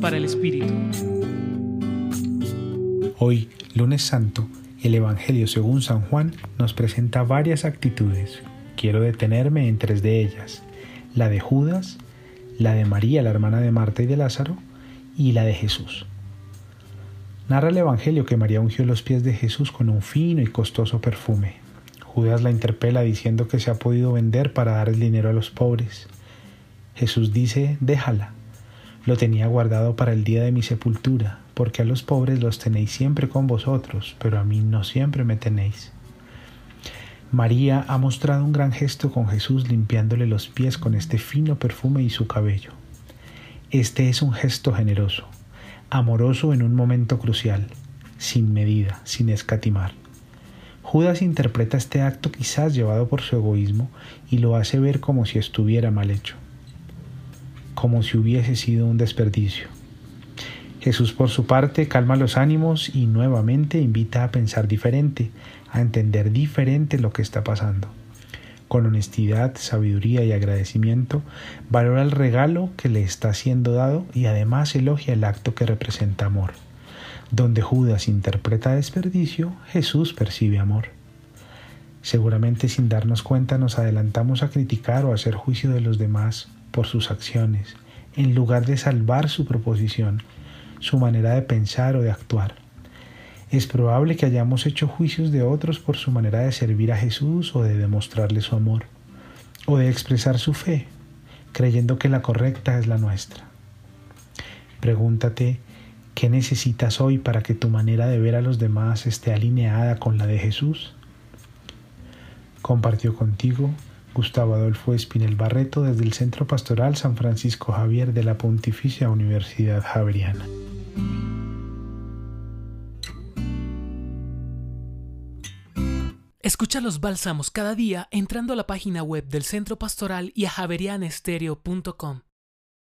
Para el Espíritu. Hoy, lunes santo, el Evangelio según San Juan nos presenta varias actitudes. Quiero detenerme en tres de ellas. La de Judas, la de María, la hermana de Marta y de Lázaro, y la de Jesús. Narra el Evangelio que María ungió los pies de Jesús con un fino y costoso perfume. Judas la interpela diciendo que se ha podido vender para dar el dinero a los pobres. Jesús dice, déjala. Lo tenía guardado para el día de mi sepultura, porque a los pobres los tenéis siempre con vosotros, pero a mí no siempre me tenéis. María ha mostrado un gran gesto con Jesús limpiándole los pies con este fino perfume y su cabello. Este es un gesto generoso, amoroso en un momento crucial, sin medida, sin escatimar. Judas interpreta este acto quizás llevado por su egoísmo y lo hace ver como si estuviera mal hecho como si hubiese sido un desperdicio. Jesús por su parte calma los ánimos y nuevamente invita a pensar diferente, a entender diferente lo que está pasando. Con honestidad, sabiduría y agradecimiento, valora el regalo que le está siendo dado y además elogia el acto que representa amor. Donde Judas interpreta desperdicio, Jesús percibe amor. Seguramente sin darnos cuenta nos adelantamos a criticar o a hacer juicio de los demás por sus acciones, en lugar de salvar su proposición, su manera de pensar o de actuar. Es probable que hayamos hecho juicios de otros por su manera de servir a Jesús o de demostrarle su amor, o de expresar su fe, creyendo que la correcta es la nuestra. Pregúntate, ¿qué necesitas hoy para que tu manera de ver a los demás esté alineada con la de Jesús? Compartió contigo Gustavo Adolfo Espinel Barreto desde el Centro Pastoral San Francisco Javier de la Pontificia Universidad Javeriana. Escucha los bálsamos cada día entrando a la página web del Centro Pastoral y a javerianestereo.com.